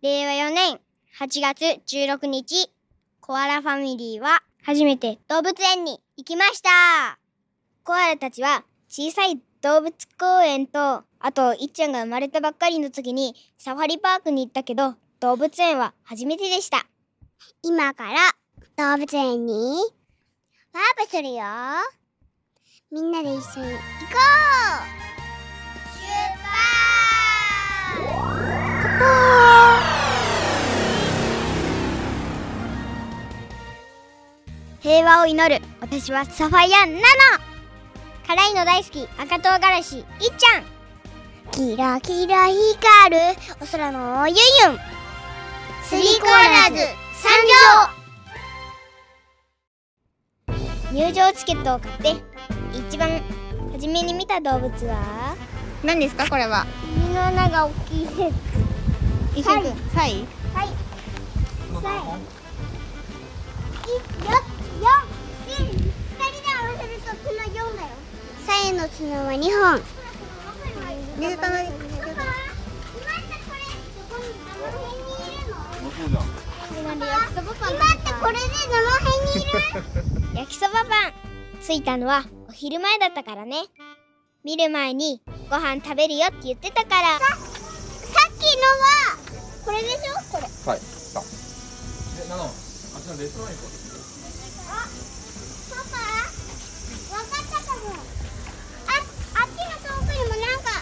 令和4年8月16日、コアラファミリーは初めて動物園に行きました。コアラたちは小さい動物公園と、あと、いっちゃんが生まれたばっかりの時にサファリパークに行ったけど、動物園は初めてでした。今から動物園にワープするよ。みんなで一緒に行こう 平和を祈る私はサファイアナノ辛いの大好き赤唐辛子いっちゃん。キラキラ光るお空のゆいゆん。スリーコアラーズ参上。入場チケットを買って一番初めに見た動物は？何ですかこれは。耳の穴が大きいです一緒くんサイはい。さよよ二人で合わせると角4だよ。サイの角は2本。水たまり今ってこれでどの辺にいる焼きそばパン。着いたのはお昼前だったからね。見る前にご飯食べるよって言ってたから。ささっきのはこれでしょ？これ。はい。さあ。え、なの、あっちのレストラン行こパパ？わかったかも。ああっちの遠くにもなんか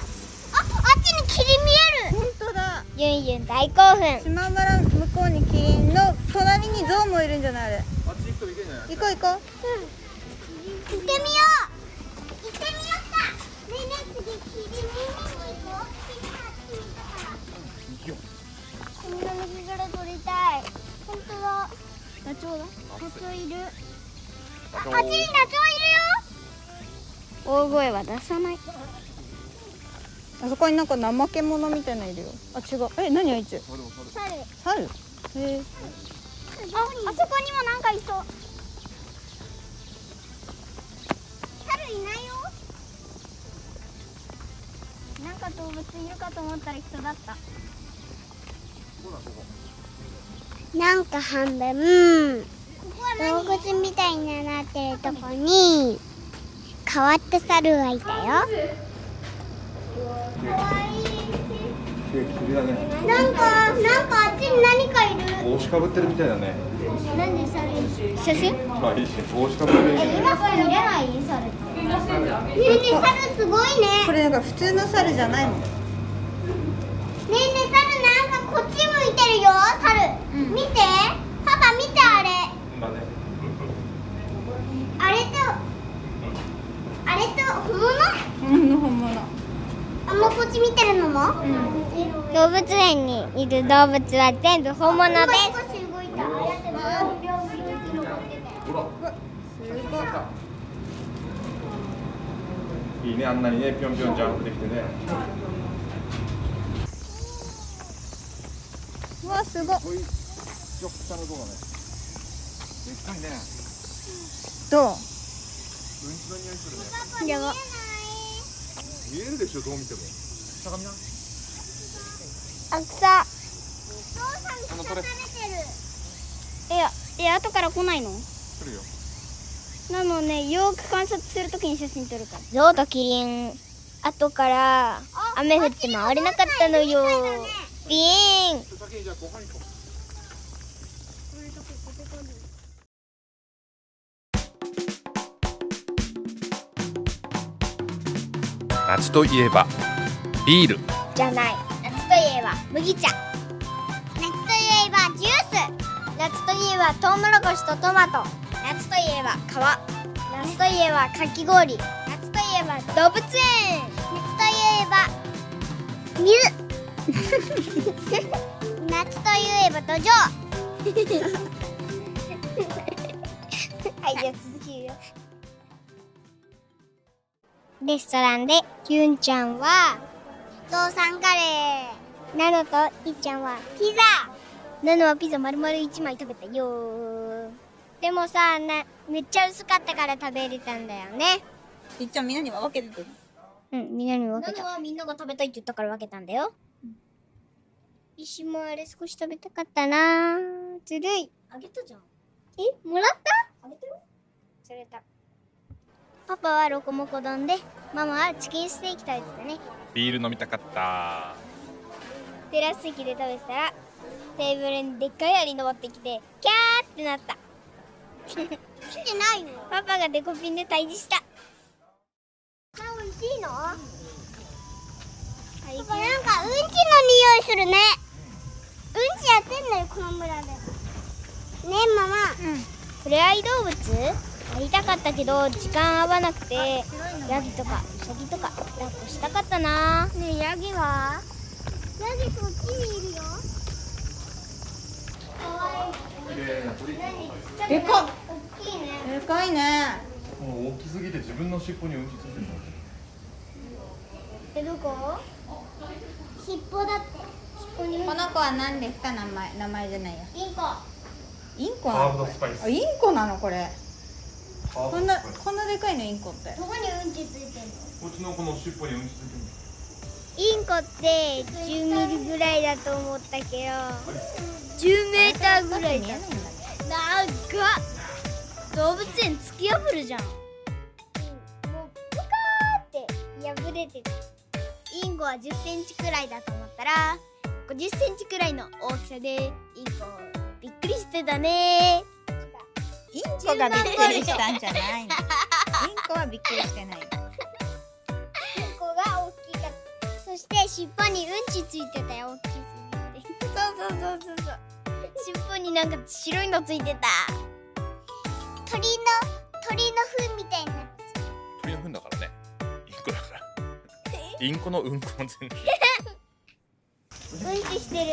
ああっちに霧見える。本当だ。ゆんゆん大興奮。島原向こうにキリンの隣にゾウもいるんじゃない？あれ。う。あっち行くといけんじゃない？行こう行こ行ってみよう。行ってみようか。ねえねえ次霧見にんな抜き殻取りたい。本当だ。ダチョウだ。ダチョウいる。ああっちにダチョウいるよ。大声は出さない。うあそこになんか怠け者みたいなのいるよ。あ違う。え何あいつ？猿猿。へえ。ああそこにもなんかいそう。猿いないよ。なんか動物いるかと思ったら人だったなんか半分。動物みたいになってるとこに変わった猿がいたよ。首だね。なんかなんかあっちに何かいる。帽子かぶってるみたいだね。なんで猿？写真？はい。帽子かぶってる。みたい。今しか見れない？猿。ねえねえ猿すごいね。これなんか普通の猿じゃないもんねえねえ猿なんかこっち向いてるよ。猿、見て。パパ見てあれ。だね。あれとあれと本物？本物本物。あもうこっち見てるのも、動物園にいる動物は全部本物です。動い。いいね、あんなにね、ぴょんぴょんジャンプできてね。うわすごい。よく下のとこね。でっかいね。どう？うんちの匂いするね。やば見えるでしょ、どう見ても。な。あ草あの、これ。いやいや後から来ないの？来るよ。なのねよーく観察するときに写真撮るからゾウとキリン後から雨降って回れなかったのよビーン夏といえばビール。じゃない。夏といえば麦茶。夏といえばジュース。夏といえばトウモロコシとトマト。夏といえば皮夏といえばかき氷。夏といえば動物園。夏といえば水 夏といえば土壌。はいじゃあ続レストランでユンちゃんはゾウさんカレーナノといっちゃんはピザ。ナノはピザ丸々1枚食べたよでもさなめっちゃ薄かったから食べれたんだよね。いっちゃんみんなには分けてるうんみんなに分けた。ナノはみんなが食べたいって言ったから分けたんだよ。石もあれ少し食べたかったなずるい。あげたじゃん。えもらった？あげたよ。それた。パパはロコモコ丼で、ママはチキンステーキ食べてたね。ビール飲みたかった。テラス席で食べてたら、テーブルにでっかいアリ登ってきて、キャーってなった。来てないよパパがデコピンで退治した。美味しいのはなんかうんちの匂いするね。うんちやってんだよこの村で。ねえマ。マ触れ合い動物やりたかったけど時間合わなくてヤギとかウサギとか抱っこしたかったな。ねえヤギは？ヤギそっちにいるよ。綺麗な鳥でかっ。大きいね。でかいね。もう大きすぎて自分の尻尾にうんちついてるのえどこ？尻尾だって。この子は何ですか？名前名前じゃないや。インコ。インコなの？インコなのこれここんなこんなでかいのインコって。どこにうんちついてんの？こっちの子の尻尾にうんちついてるインコって10ミリぐらいだと思ったけど。10メーターぐらいだ長っ。動物園突き破るじゃん。もうプカーって破れてた。インコは1 0センチくらいだと思ったら5 0センチくらいの大きさでインコびっくりしてたねインコがびっくりしたんじゃないの。インコはびっくりしてない。インコが大きかったそして尻尾にうんちついてたよ。大きすぎてそうそうそうそうそう。尻尾になんか白いのついてた。鳥の鳥の糞みたいにな鳥の糞だからね。インコだからインコのうんこも全然。うんちしてる。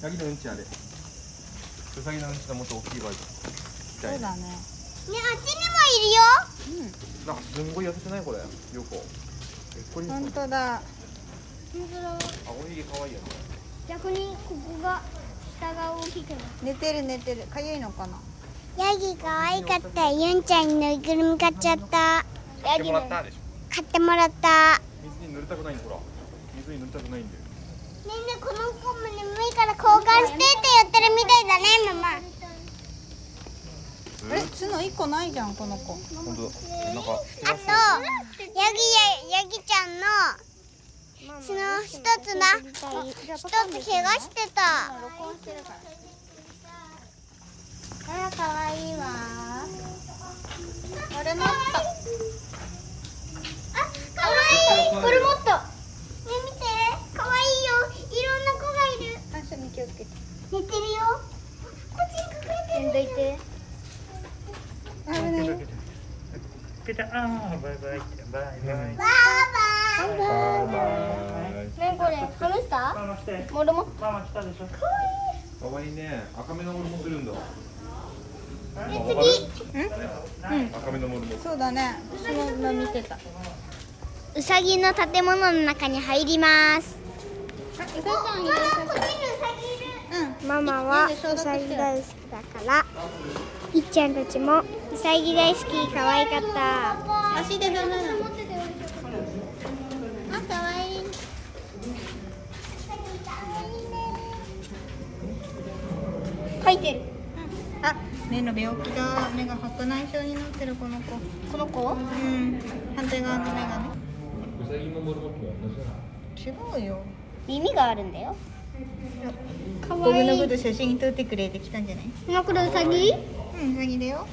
ヤギのうんちあれ。ウサギのうんちのもっと大きいバージョンそうだね。ねあっちにもいるよ。なんかすんごい痩せてないこれよこえこれ本当だ。青ひげ可愛いよね。逆にここが下が大きくなる。寝てる寝てる。かゆいのかな？ヤギ可愛かった。ユンちゃんにぬいぐるみ買っちゃった。買ってもらったでしょ。買ってもらった。ね水に濡れたくないんだほら。水に濡れたくないんだよえねえこの子も眠いから交換してって言ってるみたいだねママあれ角一個ないじゃんこの子。本当だ。なんかあとヤギやヤギちゃんの角一つな。一つ怪我してた。あら可愛いわ。あれもあ可愛いこれもっとね見て。可愛いよ。いろんな子がいる。気をつけて。寝てるよ。こっちに隠れてる。どいて危ない。よけたあーバイバイ。ってバイバイ。バーバイバイ。バイねこれハムスタママ来てー？モルモママ来たでしょ。可愛いね。赤目のモルモするんだ。次。赤目のモルモそうだね。私も今見てた。うさぎの建物の中に入ります。ママはうさぎ大好きだからいっちゃんたちもうさぎ大好き可愛かった。足で踏むのあ可愛い。書いてる。あ目の病気だ目が白内障になってるこの子。この子？うん。反対側の目がね。ウサギのモルモと同じだ違うよ。耳があるんだよ。か僕のこと写真撮ってくれてきたんじゃない？今これうさぎ？うんうさぎだよ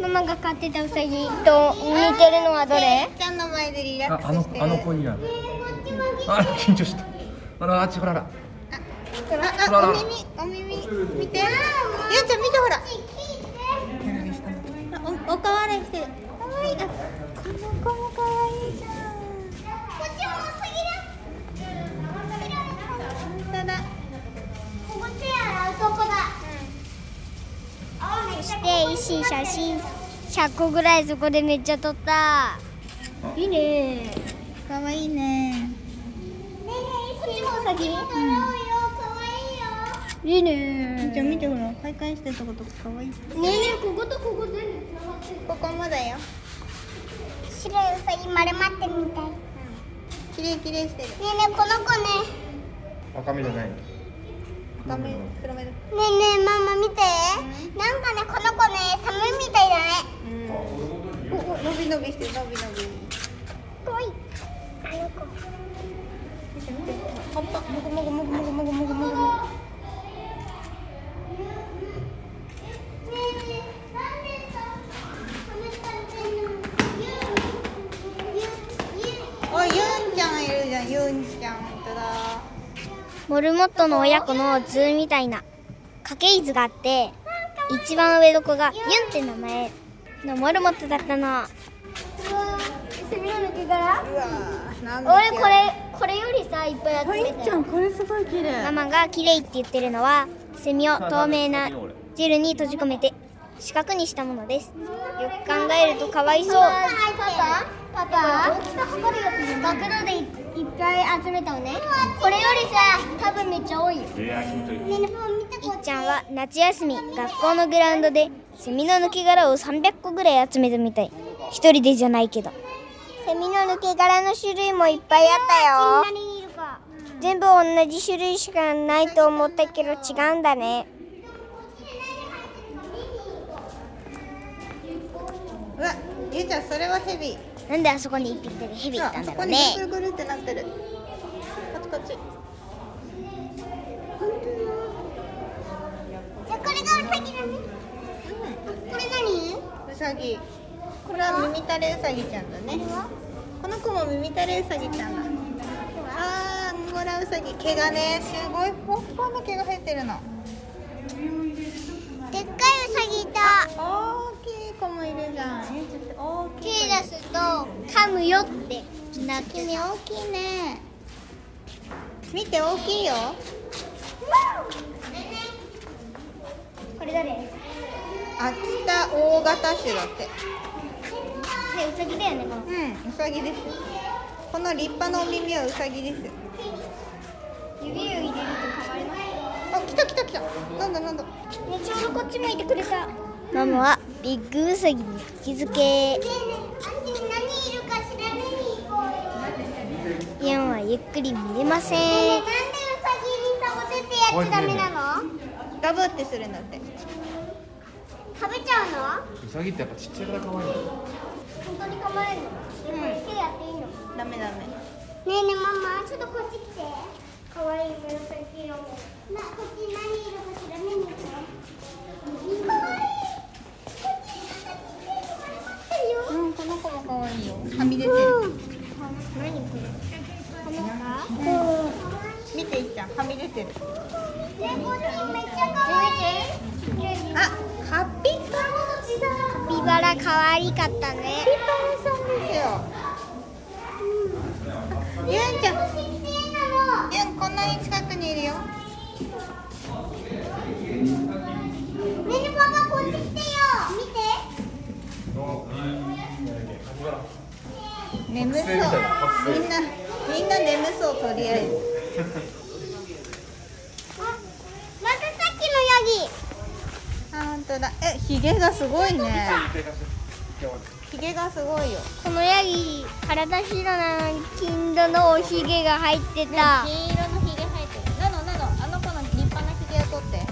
ママが飼ってたうさぎと似てるのはどれ？ちゃんの前でリラッあ、あのクスして。るあの子いいな。あ、緊張した。あら、あっちほらら。ああお耳お耳見て。ゆうちゃん見てほら。あおおかわりして。るかわい。いあこの子もかわいいじゃんそして石井写真。100個ぐらいそこでめっちゃ撮った。いいね。かわいいね。こっちもウサギ洗おうよ。可愛いよ。いいね。じゃあ見てほら開会してるとことかかわいい。ねえねえこことここ全部繋がってる。ここもだよ。白いウサギ丸まってみたい。ねきれいきれいしてる。えねえこの子ね。赤目じゃない。画面黒目だねえねえママ見て。なんかねこの子ね寒いみたいだね。うん。おお伸び伸びしてる伸び伸び。かわい。いあの子。見て見て。葉っぱもぐもぐもぐもぐもぐもぐもぐ。もぐユンちゃんいるじゃんユンちゃん。本当だモルモットの親子の図みたいな家系図があって一番上の子がユンって名前のモルモットだったの。俺これ。これよりさいっぱい集はいめてちゃんこれすごい綺麗ママが綺麗って言ってるのはセミを透明なジェルに閉じ込めて四角にしたものです。よく考えるとかわいそうパパパパ大きさ測るやつじゃないっぱい集めたのね。これよりさ多分めっちゃ多いよ。いっちゃんは夏休み学校のグラウンドでセミの抜け殻を300個ぐらい集めたみたい。一人でじゃないけど。セミの抜け殻の種類もいっぱいあったよ。全部同じ種類しかないと思ったけど違うんだね。うわゆうちゃんそれはヘビなんであそこに一匹だけヘビいたあそこにんだろうね。ぐるぐるってなってる。こっちこっち。じゃあこれがウサギだね。これ何？うさぎこれは耳たれうさぎちゃんだね。この子も耳たれうさぎちゃんだ。あーアンゴラウサギ。毛がねすごいふわふわの毛が生えてるの。でっかいウサギいた。大きい子もいるじゃん。大きい手出すと噛むよって。なって君大きいね。見て大きいよ。これ誰？秋田大型種だって。ねうさぎだよねこのうんうさぎです。この立派なお耳はうさぎです指を入れると変わりますあ来た来た来た。なんだなんだ。ねちょうどこっち向いてくれた。ママは？ビッグウサギに釘付け。ねえねえアンティ何いるか調べに行こうよ。イアンはゆっくり見れません。なんでウサギにサボテってやっちゃダメなのガブってするんだって。食べちゃうの？ウサギってやっぱちっちゃいから可愛いの本当に構えるの？えこれ手やっていいの？ねダメダメ。えねえママちょっとこっち来て。かわいい紫色もなこっち何いるか調べに行こうかわいよ。うんこの子も可愛いよ。はみ出てる？何これ見ていっちゃんはみ出てる。ねこっちめっちゃかわいいあカピ。バラカピバラ可愛かったね。さんですよ。ゆんちゃん。ゆんこんなに近くにいるよねえねえパパこっち来てよ見て眠そうみんなみんな眠そうとりあえず。あまたさっきのヤギ。あ本当だ。えひげがすごいね。ひげがすごいよ。このヤギ体白なのに金色のおひげが入ってた。金色のひげ生えてる。なのなのあの子の立派なひげを取って。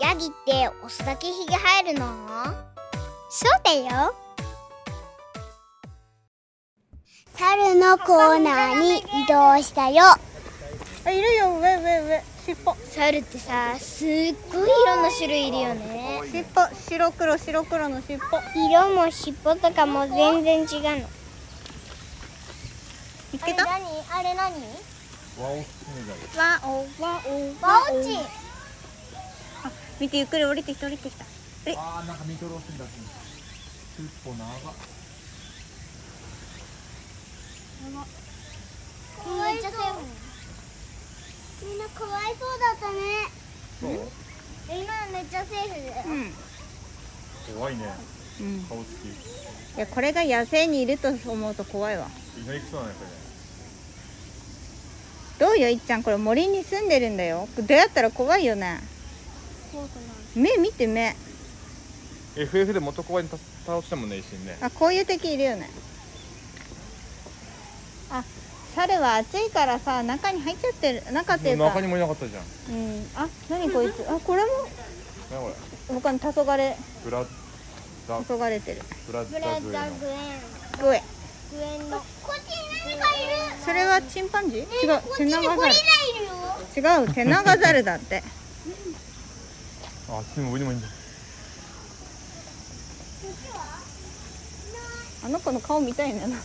ヤギってオスだけひげ生えるの？そうだよ猿のコーナーに移動したよ。あいるよ。上上上。尻尾。猿ってさすっごいいろんな種類いるよね。尻尾。白黒白黒の尻尾。色も尻尾とかも全然違うの。見つけた？わ何？あれ何？ワオ。スネガルおわおワオ。チあ見てゆっくり降りてきた降りてきた。え？あーなんか見とろすんだ尻尾長っめっちゃセーフみんなかわいそうだったねそう今のめっちゃセーフだようん怖いね。うん。顔つき。いやこれが野生にいると思うと怖いわ。意外くそうだねこどうよいっちゃん。これ森に住んでるんだよ。どうやったら怖いよね。怖くない。目見て目。れ FF で元怖いに倒してもね一瞬ね。あこういう敵いるよねあ猿は暑いからさ中に入っちゃってる中っていうか。中にもいなかったじゃん。うん。あ何こいつ。あこれも何これ。他に黄昏。ブラザ黄昏れてる。ブラザグエン。グエグエン。の。こっちに何かいる。それはチンパンジー？違うテナガザル。違うテナガザルだって。ああっちにも上にもいいんだあの子の顔見たいんだな。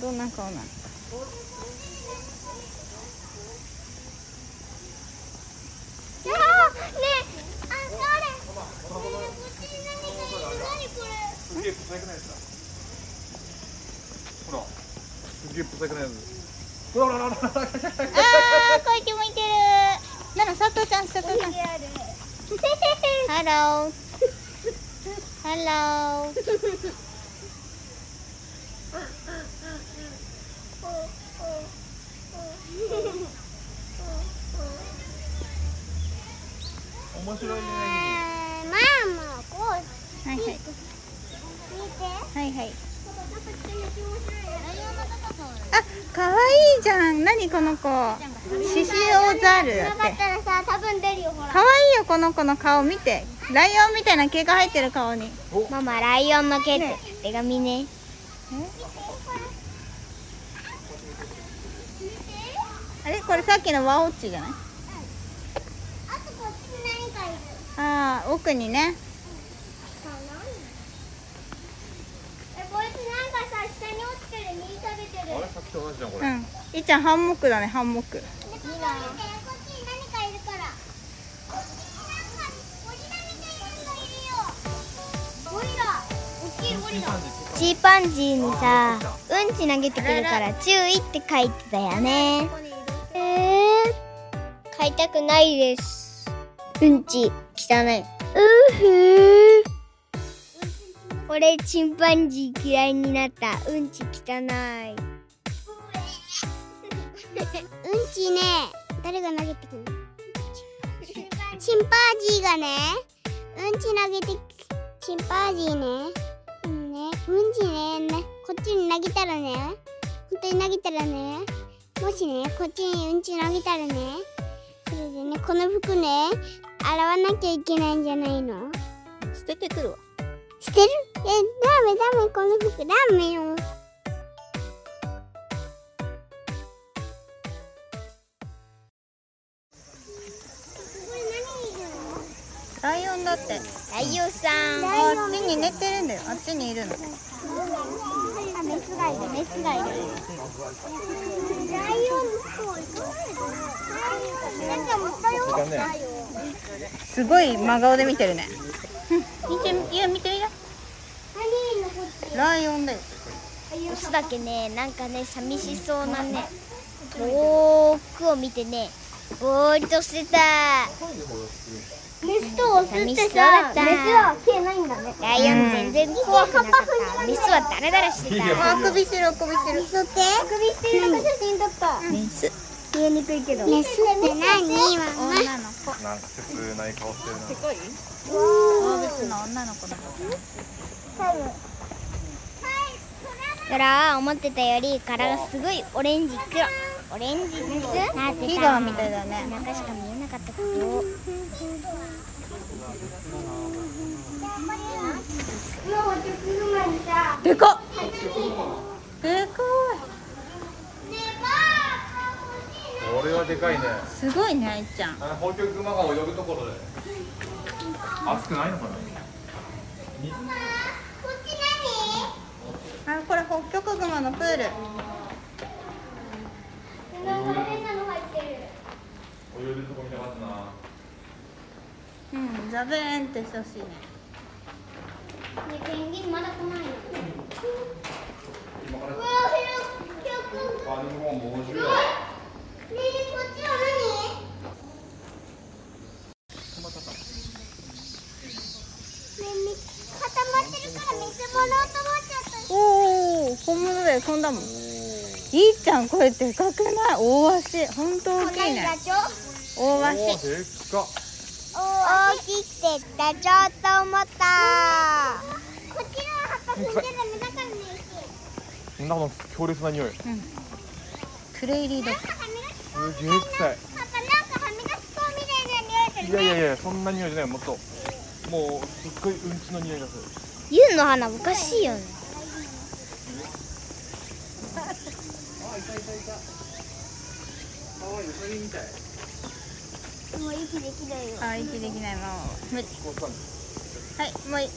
どんな顔なの？すげえ不細工なやつだ。ほらすげえ不細工なやつ。ほらほらほらほらあーこっち向いてるなら佐藤ちゃん佐藤ちゃん。ハローハロー面白いねえーママこうはいはい見てはいはいなんかちょっと面白いあ可愛いじゃん何この子シシオザルって。ったらさ多分出るよほら。可愛いよこの子の顔見て。ライオンみたいな毛が入ってる顔に。ママライオンの毛って。手紙ね。あれ？これさっきのワオッチじゃない？あとこっちに何かいる。ああ奥にね。えこいつなんかさ下に落ちてる実食べてる。あれ？さっきと同じじゃんこれ、うんいっちゃんハンモックだねハンモック。チーパンジーにさうんち投げてくるから注意って書いてたよね。えー、買いたくないです。うんち汚い。うふ俺チンパンジー嫌いになった。うんち汚いうんちね誰が投げてくるの？チンパージーがねうんち投げてきチンパージーね。うんね。うんちねねこっちに投げたらね本当に投げたらねもしねこっちにうんち投げたらねそれでねこの服ね洗わなきゃいけないんじゃないの？捨ててくるわ。捨てる？えダメダメこの服ダメよライオンだって。ライオンさん。あっちに寝てるんだよ。あっちにいるの。あ、メスがいる、メスがいる。ライオン。のなんかもったよ。だねすごい真顔で見てるね。見ていや見てみなライオンだよ。オスだけねなんかね寂しそうなね遠くを見てねぼーっとしてたメスとオスってさ、メスは毛ないんだね。ライオン全然怖くなかった。メスはダラダラしてた？あ首してる首してるメスって？首してる写真撮った。メス。見えにくい？けどメスって何？女の子なんか切ない。顔してるなごい。動物の女の子だだから思ってたより殻がすごい。オレンジ黒オレンジになってたヒガみたい。だね中しか見かったけどでかっ。でかこれはでかいね。いすごいねあいちゃん。あ北極熊が泳ぐところで。暑くないのかな？あこれ北極熊のプール泳いでるとこ見たかったなうんザブーンってしてほしいねねペンギンまだ来ないの。今からうわ、ひろ、ひろくん。あでももう面白いねえ、こっちは何？ねえ、み固まってるから水もらおうと思っちゃった。おお本物だよ飛んだもんいいちゃんこれでかくない大足ほんと大きいね？大足でっか大きくてダチョウと思ったこっちの葉っぱ拭いてダメだからね。そんなこの強烈な匂いうんプレイリードすげえ臭いいな匂いするねいやいやいやそんな匂いじゃないもっともうすっごいうんちの匂いがするユウの花おかしいよねもう息できないよ。あ息できない。まま無理はいもういい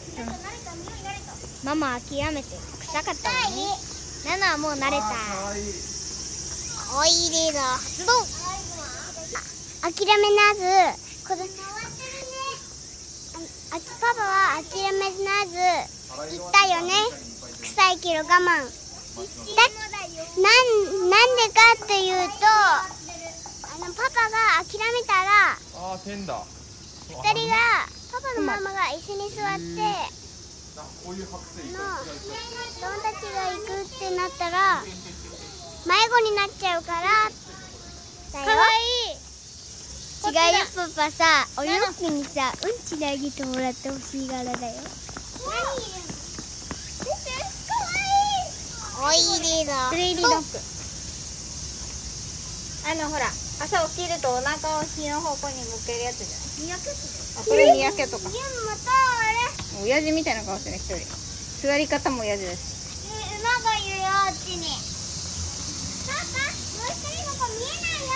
ママ諦めて臭かった。のにナナはもう慣れた。かわいいおいでの発動諦めなずこれああパパは諦めなず言ったよね。臭い。けど我慢だなんなんでかっていうとパパが諦めたらあー天だ。二人がパパのママが一緒に座ってあこういう剥製の子供たちが行くってなったら迷子になっちゃうからだよ。かわいい。違うよパパさお洋服にさうんちであげてもらってほしい柄だよ。おいリードッグあのほら朝起きるとお腹を日の方向に向けるやつじゃない？あこれにやけとか。ユンもとあれ親父みたいな顔してる一人座り方も親父です馬がいるよあっちにパパもう一人の子見えないよ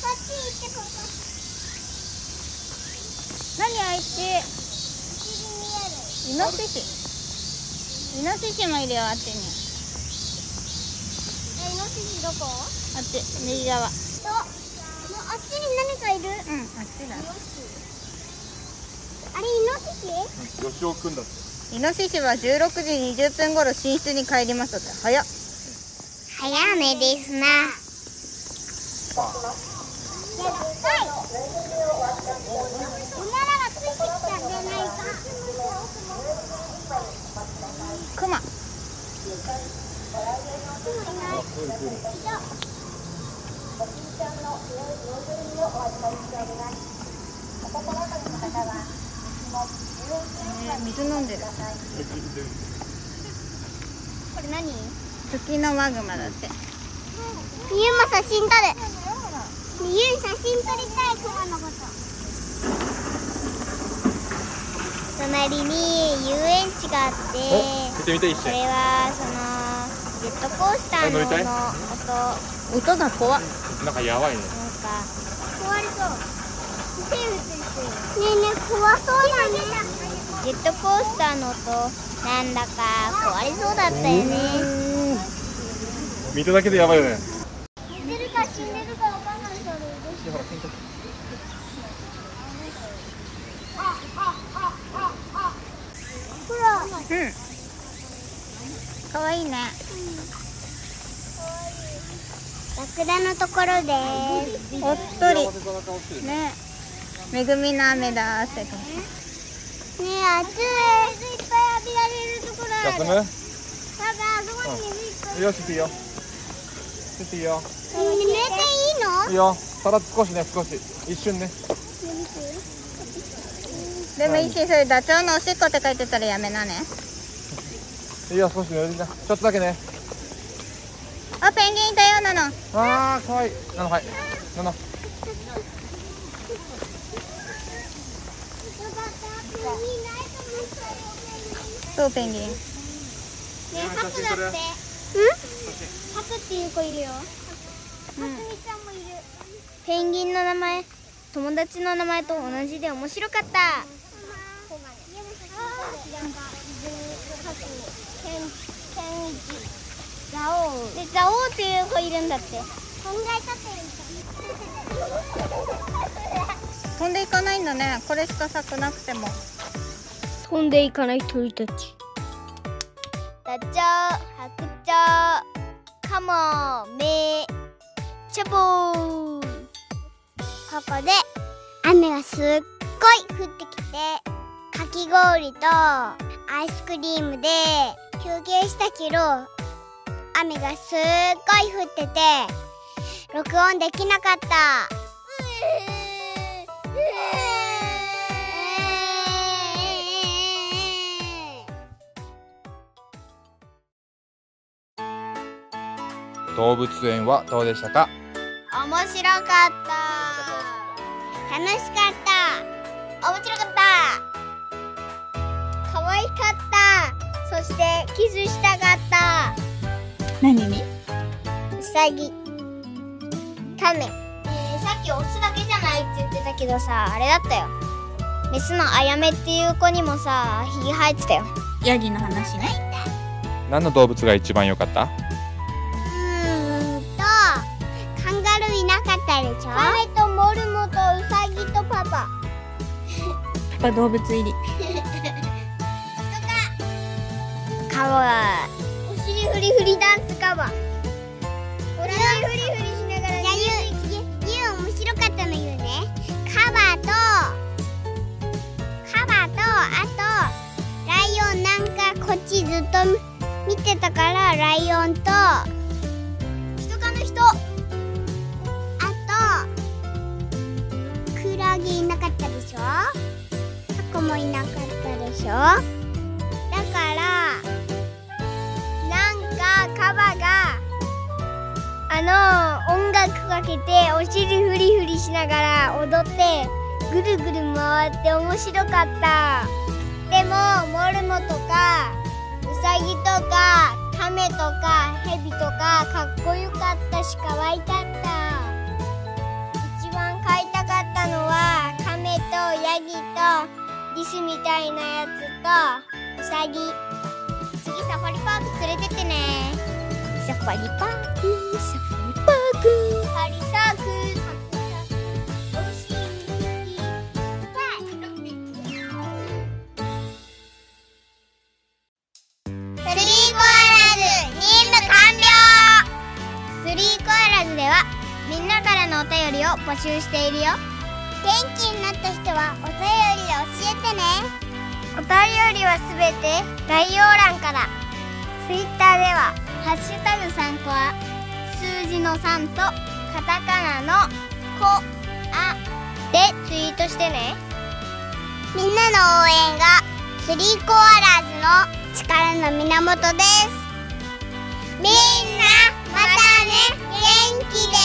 こっち行ってここ何あいつイノシシイノシシもいるよあっちにえイノシシどこあっち右側うんともうあっちに何かいる？あっちだ。あれイノシシ？吉尾くんだって。イノシシは16時20分頃寝室に帰りますって。早っ。早めですな。はいおならがついてきたんじゃないか。クマね水飲んでる？これ何月のマグマだってユンも写真撮る。ユン写真撮りたいクマのこと隣に遊園地があってこれはそのジェットコースターのの音音が怖っなんかやばいね。なんか壊れそうねえね。え怖そうだね。ジェットコースターの音なん。だか壊れそうだったよね見ただけでやばいよね寝てるか死んでるかわかんないからほら喧嘩ほらうんかわいいねラクダのところですおっとり。ね。恵みの雨だってねえ暑い。水いっぱい浴びられるところある。休む？パパあそこに水いっぱいよしいいよ。ていいよ。寝ていいの？いいよ。ただ少しね少し。一瞬ね。でもいいしそれダチョウのおしっこって書いてたらやめなね。いいよ少しねちょっとだけねあペンギンいたよなのあーかわいい。なのはい。なのそうペンギン？ねハクだって。うん？ハクっていう子いるよ。ハクミちゃんもいる。ペンギンの名前友達の名前と同じで面白かったザオでザオっていう子いるんだって。考えたってる飛んでいかないんだね。これしか咲くなくても。飛んでいかない鳥たち。ダチョウ白鳥カモメチャボー。ここで雨がすっごい降ってきてかき氷とアイスクリームで休憩したけど雨がすっごい降ってて録音できなかった。動物園はどうでしたか？面白かった。楽しかった。面白かった。可愛かった。そしてキスしたかった何に？うさぎ。カメ、えー、さっきオスだけじゃないって言ってたけどさあれだったよ。メスのあやめっていう子にもさひげ生えてたよ。ヤギの話ね。何の動物が一番良かった？うーんとカンガルーいなかったでしょ？カメとモルモとウサギとパパ。パパ動物入り。カバお尻フリフリダンスカバお尻フリフリしながらじゃあゆうゆう面白かったの言うねカバとカバとあとライオンなんかこっちずっと見てたからライオンと人かの人とクラゲいなかったでしょタコもいなかったでしょけてお尻フリフリしながら踊ってぐるぐる回って面白かった。でもモルモとかウサギとかカメとかヘビとかかっこよかったし可愛かった。一番飼いたかったのはカメとヤギとリスみたいなやつとウサギ。次サファリパーク連れてってね。サファリパークサファリ。パークみんなからのお便りを募集しているよ。元気になった人はお便りで教えてね。お便りはすべて概要欄から。ツイッターでは「ハッシュタグ3コア」数字の3とカタカナの「コア」でツイートしてね。みんなの応援がスリーコアラーズの力の源です。みんなまたね。元気で。ね